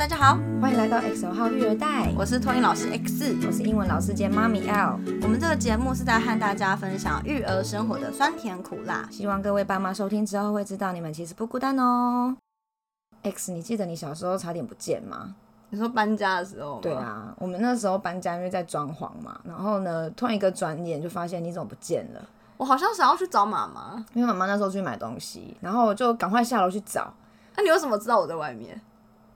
大家好，欢迎来到 X 号育儿袋，我是托尼老师 X，我是英文老师兼妈咪 L。我们这个节目是在和大家分享育儿生活的酸甜苦辣，希望各位爸妈收听之后会知道你们其实不孤单哦。X，你记得你小时候差点不见吗？你说搬家的时候？对啊，我们那时候搬家因为在装潢嘛，然后呢，突然一个转眼就发现你怎么不见了？我好像想要去找妈妈，因为妈妈那时候去买东西，然后我就赶快下楼去找。那你为什么知道我在外面？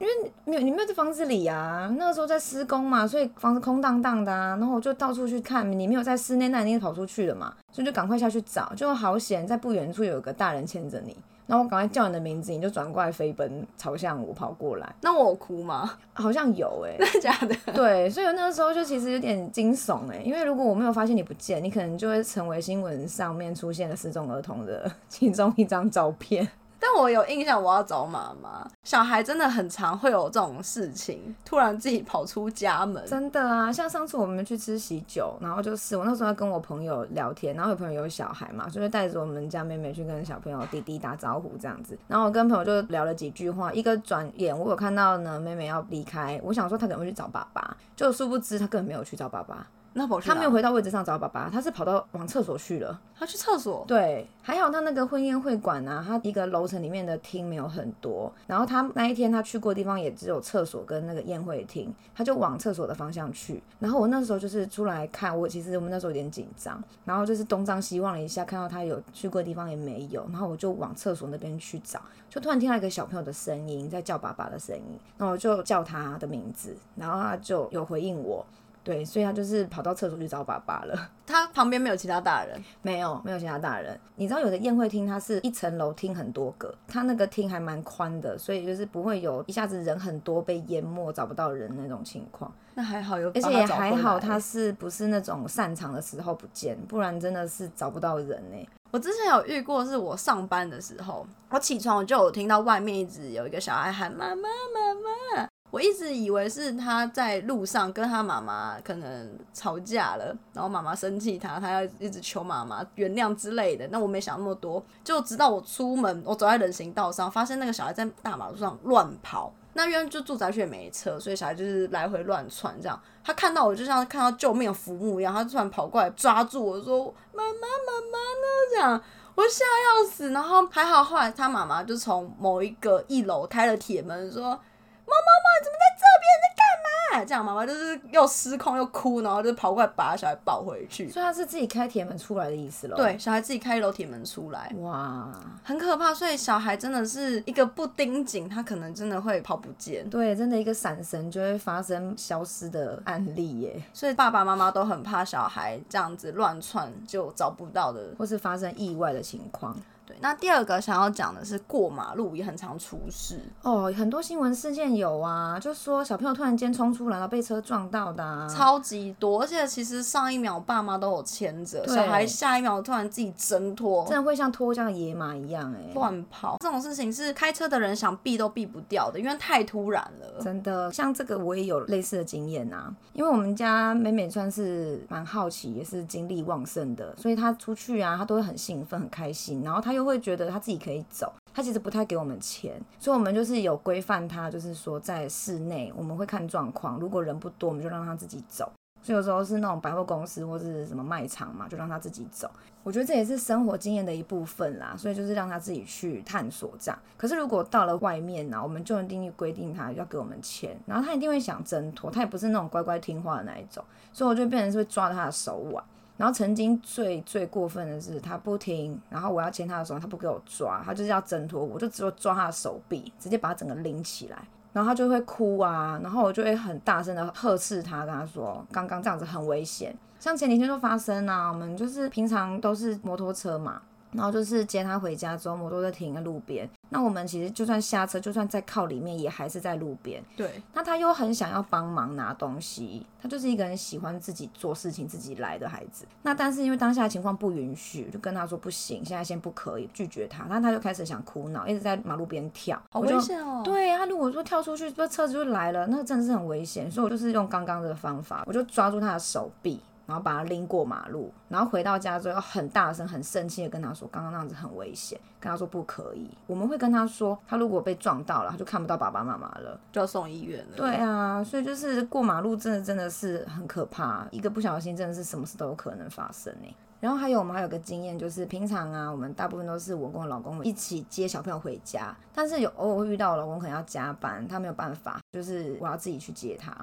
因为没有你没有在房子里啊，那个时候在施工嘛，所以房子空荡荡的啊。然后我就到处去看，你没有在室内，那你定跑出去了嘛，所以就赶快下去找，就好险在不远处有一个大人牵着你。然后我赶快叫你的名字，你就转过来飞奔朝向我跑过来。那我哭吗？好像有哎，真的假的？对，所以那个时候就其实有点惊悚哎，因为如果我没有发现你不见，你可能就会成为新闻上面出现的失踪儿童的其中一张照片。但我有印象，我要找妈妈。小孩真的很常会有这种事情，突然自己跑出家门。真的啊，像上次我们去吃喜酒，然后就是我那时候在跟我朋友聊天，然后有朋友有小孩嘛，就带着我们家妹妹去跟小朋友弟弟打招呼这样子。然后我跟朋友就聊了几句话，一个转眼我有看到呢，妹妹要离开，我想说她可能会去找爸爸，就殊不知她根本没有去找爸爸。那他没有回到位置上找爸爸，他是跑到往厕所去了。他去厕所？对，还好他那个婚宴会馆啊，他一个楼层里面的厅没有很多。然后他那一天他去过的地方也只有厕所跟那个宴会厅，他就往厕所的方向去。然后我那时候就是出来看，我其实我们那时候有点紧张，然后就是东张西望了一下，看到他有去过的地方也没有，然后我就往厕所那边去找，就突然听到一个小朋友的声音在叫爸爸的声音，那我就叫他的名字，然后他就有回应我。对，所以他就是跑到厕所去找爸爸了。他旁边没有其他大人，没有，没有其他大人。你知道有的宴会厅它是一层楼厅很多个，他那个厅还蛮宽的，所以就是不会有一下子人很多被淹没找不到人那种情况。那还好有，而且也还好，他是不是那种擅长的时候不见，不然真的是找不到人呢。我之前有遇过，是我上班的时候，我起床我就有听到外面一直有一个小孩喊妈妈妈妈。我一直以为是他在路上跟他妈妈可能吵架了，然后妈妈生气他，他要一直求妈妈原谅之类的。那我没想那么多，就直到我出门，我走在人行道上，发现那个小孩在大马路上乱跑。那边就住宅区也没车，所以小孩就是来回乱窜这样。他看到我就像看到救命浮木一样，他突然跑过来抓住我说：“妈妈，妈妈呢？”这样我吓要死。然后还好，后来他妈妈就从某一个一楼开了铁门说。妈妈妈，怎么在这边？在干嘛？这样妈妈就是又失控又哭，然后就跑过来把小孩抱回去。所以他是自己开铁门出来的意思了。对，小孩自己开一楼铁门出来。哇，很可怕。所以小孩真的是一个不盯紧，他可能真的会跑不见。对，真的一个闪神就会发生消失的案例耶。所以爸爸妈妈都很怕小孩这样子乱窜就找不到的，或是发生意外的情况。对，那第二个想要讲的是过马路也很常出事。哦，很多新闻事件有啊，就说小朋友突然间冲出来了，被车撞到的，超级多，而且其实上一秒爸妈都有牵着小孩，下一秒突然自己挣脱，真的会像脱缰的野马一样哎，乱跑，这种事情是开车的人想避都避不掉的，因为太突然了。真的，像这个我也有类似的经验啊，因为我们家美美算是蛮好奇，也是精力旺盛的，所以她出去啊，她都会很兴奋、很开心，然后她又会觉得他自己可以走，他其实不太给我们钱，所以我们就是有规范他，就是说在室内我们会看状况，如果人不多，我们就让他自己走。所以有时候是那种百货公司或是什么卖场嘛，就让他自己走。我觉得这也是生活经验的一部分啦，所以就是让他自己去探索这样。可是如果到了外面呢，我们就一定规定他要给我们钱，然后他一定会想挣脱，他也不是那种乖乖听话的那一种，所以我就变成是会抓他的手腕。然后曾经最最过分的是，他不听，然后我要牵他的时候，他不给我抓，他就是要挣脱，我就只有抓他的手臂，直接把他整个拎起来，然后他就会哭啊，然后我就会很大声的呵斥他，跟他说，刚刚这样子很危险，像前几天就发生啊，我们就是平常都是摩托车嘛。然后就是接他回家之后，摩托车停在路边。那我们其实就算下车，就算在靠里面，也还是在路边。对。那他又很想要帮忙拿东西，他就是一个人喜欢自己做事情、自己来的孩子。那但是因为当下情况不允许，就跟他说不行，现在先不可以，拒绝他。那他就开始想哭闹，一直在马路边跳，好危险哦。对他如果说跳出去，这车子就来了，那真的是很危险。所以我就是用刚刚的方法，我就抓住他的手臂。然后把他拎过马路，然后回到家之后很大声、很生气的跟他说，刚刚那样子很危险，跟他说不可以。我们会跟他说，他如果被撞到了，他就看不到爸爸妈妈了，就要送医院了。对啊，所以就是过马路真的真的是很可怕，一个不小心真的是什么事都有可能发生呢。然后还有我们还有个经验，就是平常啊，我们大部分都是我跟我老公一起接小朋友回家，但是有偶尔会遇到我老公可能要加班，他没有办法，就是我要自己去接他。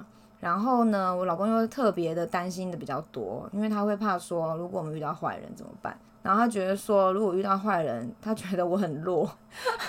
然后呢，我老公又特别的担心的比较多，因为他会怕说，如果我们遇到坏人怎么办？然后他觉得说，如果遇到坏人，他觉得我很弱，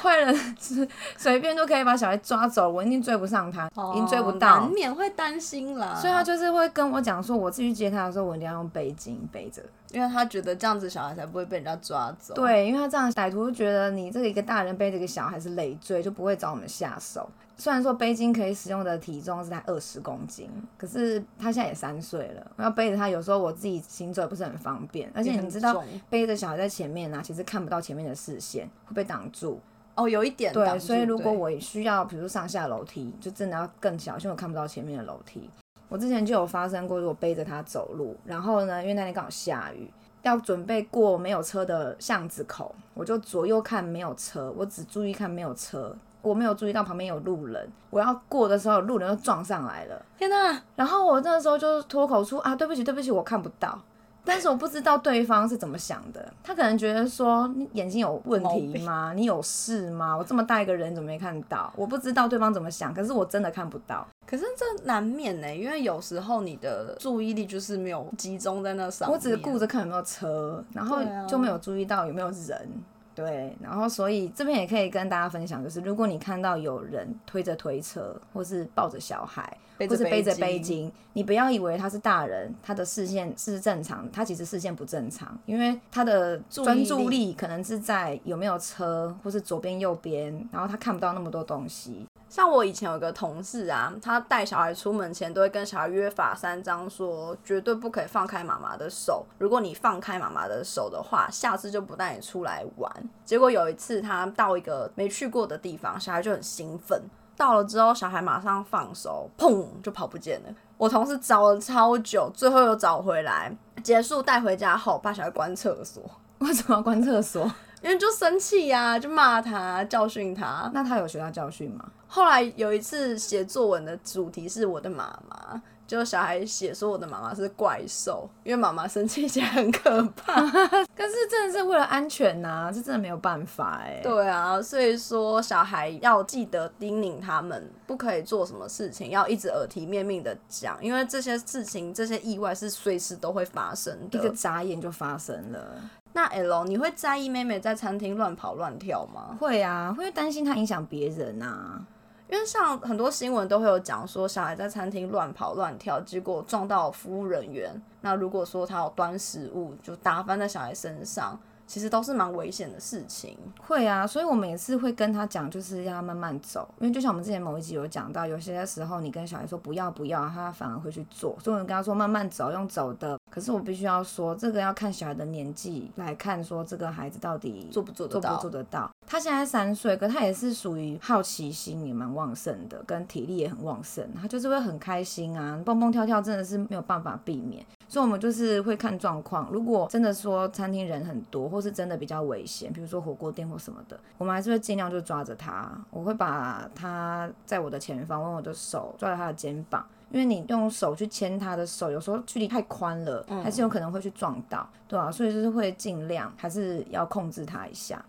坏人是随便都可以把小孩抓走，我一定追不上他，一定追不到，难免会担心啦。所以他就是会跟我讲说，我自己接他的时候，我一定要用背巾背着，因为他觉得这样子小孩才不会被人家抓走。对，因为他这样歹徒觉得你这个一个大人背着一个小孩是累赘，就不会找我们下手。虽然说背巾可以使用的体重是在二十公斤，可是他现在也三岁了，我要背着他，有时候我自己行走也不是很方便。而且你知道，背着小孩在前面呢，其实看不到前面的视线，会被挡住。哦，有一点。对，所以如果我需要，比如上下楼梯，就真的要更小心，我看不到前面的楼梯。我之前就有发生过，如果背着他走路，然后呢，因为那天刚好下雨，要准备过没有车的巷子口，我就左右看没有车，我只注意看没有车。我没有注意到旁边有路人，我要过的时候，路人就撞上来了。天哪！然后我那个时候就脱口出啊，对不起，对不起，我看不到。但是我不知道对方是怎么想的，他可能觉得说你眼睛有问题吗？你有事吗？我这么大一个人怎么没看到？我不知道对方怎么想，可是我真的看不到。可是这难免呢，因为有时候你的注意力就是没有集中在那上面。我只顾着看有没有车，然后就没有注意到有没有人。对，然后所以这边也可以跟大家分享，就是如果你看到有人推着推车，或是抱着小孩，或是背着背巾，你不要以为他是大人，他的视线是正常，他其实视线不正常，因为他的专注力可能是在有没有车，或是左边右边，然后他看不到那么多东西。像我以前有个同事啊，他带小孩出门前都会跟小孩约法三章，说绝对不可以放开妈妈的手。如果你放开妈妈的手的话，下次就不带你出来玩。结果有一次他到一个没去过的地方，小孩就很兴奋。到了之后，小孩马上放手，砰就跑不见了。我同事找了超久，最后又找回来。结束带回家后，把小孩关厕所。为什么要关厕所？因为就生气呀，就骂他，教训他。那他有学到教训吗？后来有一次写作文的主题是我的妈妈，就小孩写说我的妈妈是怪兽，因为妈妈生气起来很可怕。可是真的是为了安全呐，这真的没有办法哎。对啊，所以说小孩要记得叮咛他们，不可以做什么事情，要一直耳提面命的讲，因为这些事情、这些意外是随时都会发生的，一个眨眼就发生了。那 L，你会在意妹妹在餐厅乱跑乱跳吗？会啊，会担心她影响别人啊。因为像很多新闻都会有讲说，小孩在餐厅乱跑乱跳，结果撞到服务人员。那如果说他有端食物，就打翻在小孩身上。其实都是蛮危险的事情，会啊，所以我每次会跟他讲，就是要慢慢走，因为就像我们之前某一集有讲到，有些时候你跟小孩说不要不要，他反而会去做，所以我跟他说慢慢走，用走的。可是我必须要说，这个要看小孩的年纪来看，说这个孩子到底做不做得到，做不做得到。他现在三岁，可他也是属于好奇心也蛮旺盛的，跟体力也很旺盛，他就是会很开心啊，蹦蹦跳跳，真的是没有办法避免。所以，我们就是会看状况。如果真的说餐厅人很多，或是真的比较危险，比如说火锅店或什么的，我们还是会尽量就抓着他。我会把他在我的前方，用我的手抓着他的肩膀，因为你用手去牵他的手，有时候距离太宽了，还是有可能会去撞到，对啊，所以就是会尽量还是要控制他一下。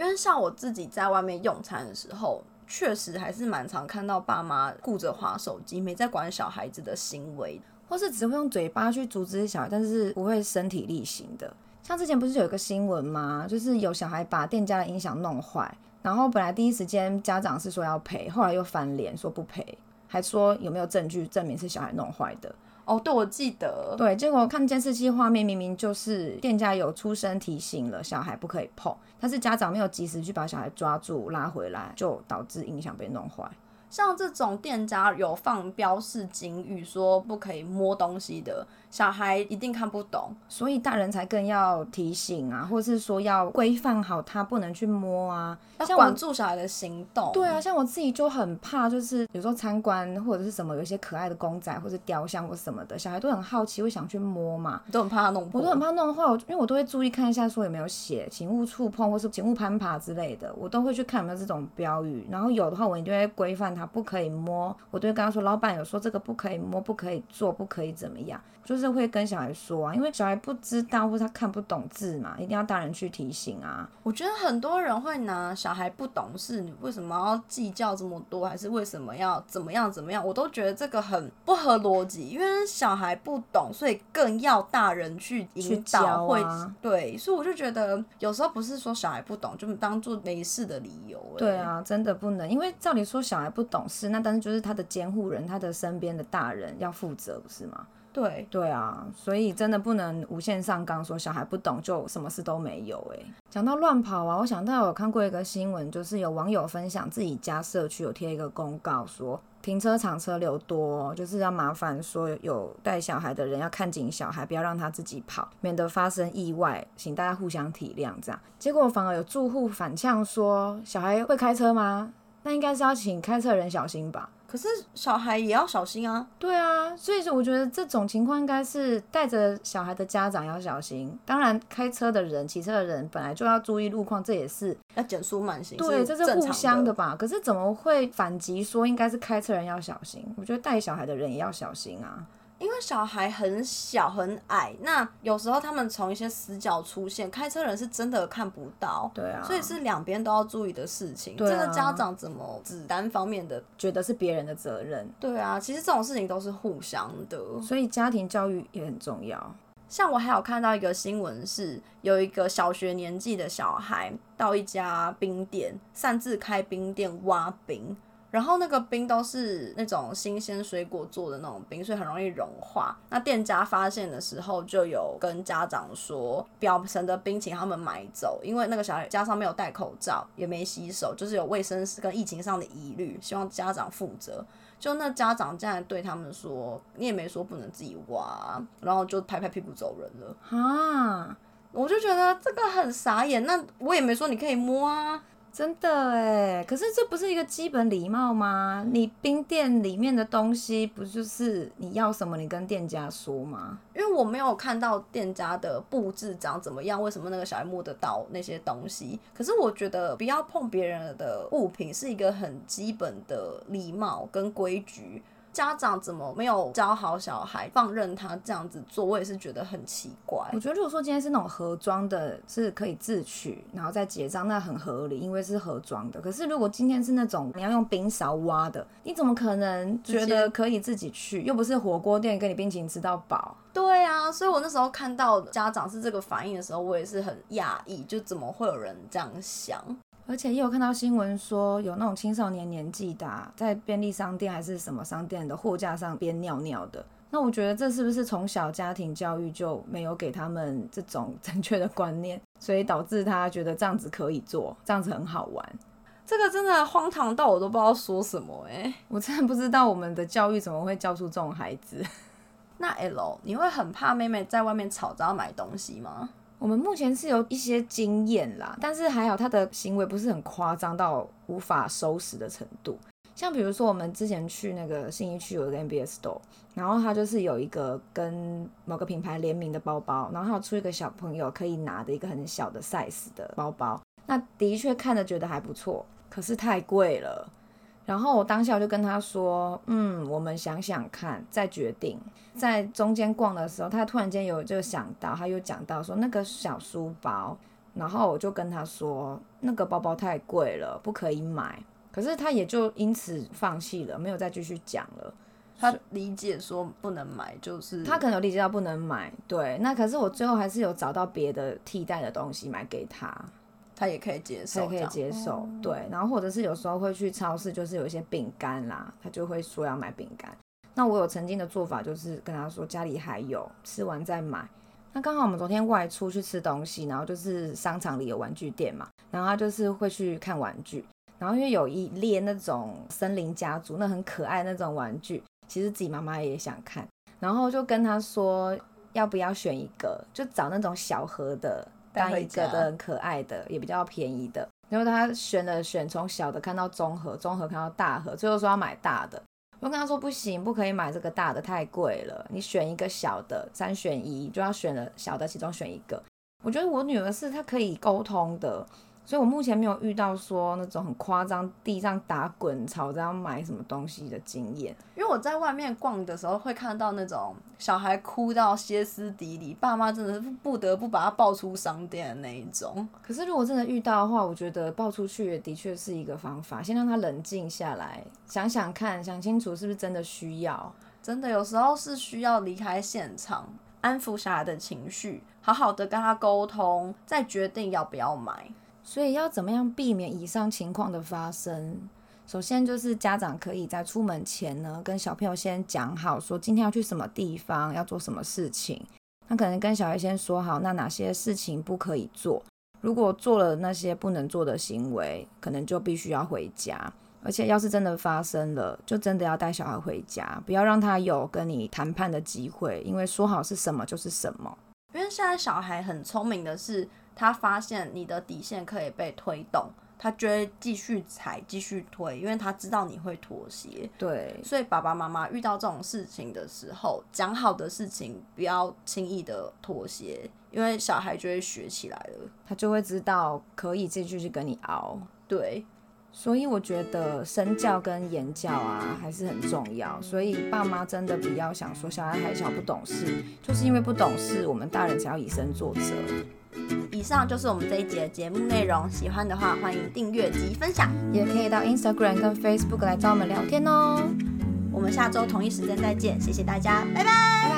因为像我自己在外面用餐的时候，确实还是蛮常看到爸妈顾着划手机，没在管小孩子的行为。或是只会用嘴巴去阻止小孩，但是不会身体力行的。像之前不是有一个新闻吗？就是有小孩把店家的音响弄坏，然后本来第一时间家长是说要赔，后来又翻脸说不赔，还说有没有证据证明是小孩弄坏的。哦，对，我记得。对，结果看监视器画面，明明就是店家有出声提醒了小孩不可以碰，但是家长没有及时去把小孩抓住拉回来，就导致音响被弄坏。像这种店家有放标示警语说不可以摸东西的，小孩一定看不懂。所以大人才更要提醒啊，或是说要规范好他不能去摸啊，要管住小孩的行动。对啊，像我自己就很怕，就是有时候参观或者是什么，有一些可爱的公仔或者雕像或什么的，小孩都很好奇，会想去摸嘛。都很怕他弄破。我都很怕弄的话，我因为我都会注意看一下，说有没有写“请勿触碰”或是“请勿攀爬”之类的，我都会去看有没有这种标语。然后有的话，我一定会规范他不可以摸，我都会跟他说，老板有说这个不可以摸，不可以做，不可以怎么样，就是会跟小孩说啊，因为小孩不知道或者他看不懂字嘛，一定要大人去提醒啊。我觉得很多人会拿小孩不懂事，你为什么要计较这么多，还是为什么要怎么样怎么样？我都觉得这个很不合逻辑，因为小孩不懂，所以更要大人去引教导，会啊对，所以我就觉得有时候不是说小孩不懂就当做没事的理由、欸。对，啊，真的不能，因为照理说小孩不懂事，那但是就是他的监护人，他的身边的大人要负责，不是吗？对，对啊，所以真的不能无限上纲，说小孩不懂就什么事都没有、欸。讲到乱跑啊，我想到有看过一个新闻，就是有网友分享自己家社区有贴一个公告说。停车场车流多，就是要麻烦说有带小孩的人要看紧小孩，不要让他自己跑，免得发生意外，请大家互相体谅。这样，结果反而有住户反呛说：“小孩会开车吗？那应该是要请开车的人小心吧。”可是小孩也要小心啊。对啊，所以说我觉得这种情况应该是带着小孩的家长要小心，当然开车的人、骑车的人本来就要注意路况，这也是要减速慢行，对，这是互相的吧？可是怎么会反击说应该是开车人要小心？我觉得带小孩的人也要小心啊。因为小孩很小很矮，那有时候他们从一些死角出现，开车人是真的看不到，对啊，所以是两边都要注意的事情。对啊这个家长怎么只单方面的？觉得是别人的责任，对啊，其实这种事情都是互相的。所以家庭教育也很重要。像我还有看到一个新闻是，有一个小学年纪的小孩到一家冰店，擅自开冰店挖冰。然后那个冰都是那种新鲜水果做的那种冰，所以很容易融化。那店家发现的时候，就有跟家长说，表层的冰请他们买走，因为那个小孩加上没有戴口罩，也没洗手，就是有卫生跟疫情上的疑虑，希望家长负责。就那家长竟然对他们说：“你也没说不能自己挖。”然后就拍拍屁股走人了。啊，我就觉得这个很傻眼。那我也没说你可以摸啊。真的哎，可是这不是一个基本礼貌吗？你冰店里面的东西不就是你要什么，你跟店家说吗？因为我没有看到店家的布置长怎么样，为什么那个小孩摸得到那些东西？可是我觉得不要碰别人的物品是一个很基本的礼貌跟规矩。家长怎么没有教好小孩，放任他这样子做？我也是觉得很奇怪。我觉得如果说今天是那种盒装的，是可以自取，然后再结账，那很合理，因为是盒装的。可是如果今天是那种你要用冰勺挖的，你怎么可能觉得可以自己去？又不是火锅店给你冰淇淋吃到饱。对啊，所以我那时候看到家长是这个反应的时候，我也是很讶异，就怎么会有人这样想？而且也有看到新闻说，有那种青少年年纪大、啊，在便利商店还是什么商店的货架上边尿尿的。那我觉得这是不是从小家庭教育就没有给他们这种 正确的观念，所以导致他觉得这样子可以做，这样子很好玩。这个真的荒唐到我都不知道说什么哎、我真的不知道我们的教育怎么会教出这种孩子。那 L，你会很怕妹妹在外面吵着要买东西吗？我们目前是有一些经验啦，但是还好他的行为不是很夸张到无法收拾的程度。像比如说，我们之前去那个信义区有一个 MBS store，然后它就是有一个跟某个品牌联名的包包，然后它有出一个小朋友可以拿的一个很小的 size 的包包，那的确看着觉得还不错，可是太贵了。然后我当下就跟他说，嗯，我们想想看，再决定。在中间逛的时候，他突然间有就想到，他又讲到说那个小书包，然后我就跟他说，那个包包太贵了，不可以买。可是他也就因此放弃了，没有再继续讲了。他理解说不能买，就是他可能有理解到不能买，对。那可是我最后还是有找到别的替代的东西买给他。他也可以接受，他也可以接受，对。然后或者是有时候会去超市，就是有一些饼干啦，他就会说要买饼干。那我有曾经的做法就是跟他说家里还有，吃完再买。那刚好我们昨天外出去吃东西，然后就是商场里有玩具店嘛，然后他就是会去看玩具。然后因为有一列那种森林家族，那很可爱那种玩具，其实自己妈妈也想看，然后就跟他说要不要选一个，就找那种小盒的当一个的很可爱的，也比较便宜的。然后他选了选，从小的看到中盒，中盒看到大盒，最后说要买大的。我跟他说不行，不可以买这个大的，太贵了。你选一个小的，三选一，就要选了小的其中选一个。我觉得我女儿是她可以沟通的，所以我目前没有遇到说那种很夸张地上打滚吵着要买什么东西的经验。因为我在外面逛的时候会看到那种小孩哭到歇斯底里，爸妈真的是不得不把他抱出商店的那一种。可是如果真的遇到的话，我觉得抱出去也的确是一个方法，先让他冷静下来，想想看，想清楚是不是真的需要。真的有时候是需要离开现场，安抚小孩的情绪，好好的跟他沟通，再决定要不要买。所以要怎么样避免以上情况的发生？首先就是家长可以在出门前呢，跟小朋友先讲好，说今天要去什么地方，要做什么事情。那可能跟小孩先说好，那哪些事情不可以做。如果做了那些不能做的行为，可能就必须要回家。而且要是真的发生了，就真的要带小孩回家，不要让他有跟你谈判的机会，因为说好是什么就是什么。因为现在小孩很聪明的是，他发现你的底线可以被推动，他就会继续踩、继续推，因为他知道你会妥协。对，所以爸爸妈妈遇到这种事情的时候，讲好的事情不要轻易的妥协，因为小孩就会学起来了。他就会知道可以继续去跟你熬。对，所以我觉得身教跟言教啊还是很重要，所以爸妈真的不要想说小孩还小不懂事，就是因为不懂事，我们大人才要以身作则。以上就是我们这一集的节目内容。喜欢的话，欢迎订阅及分享。也可以到 Instagram 跟 Facebook 来找我们聊天哦。我们下周同一时间再见，谢谢大家，拜拜。拜拜。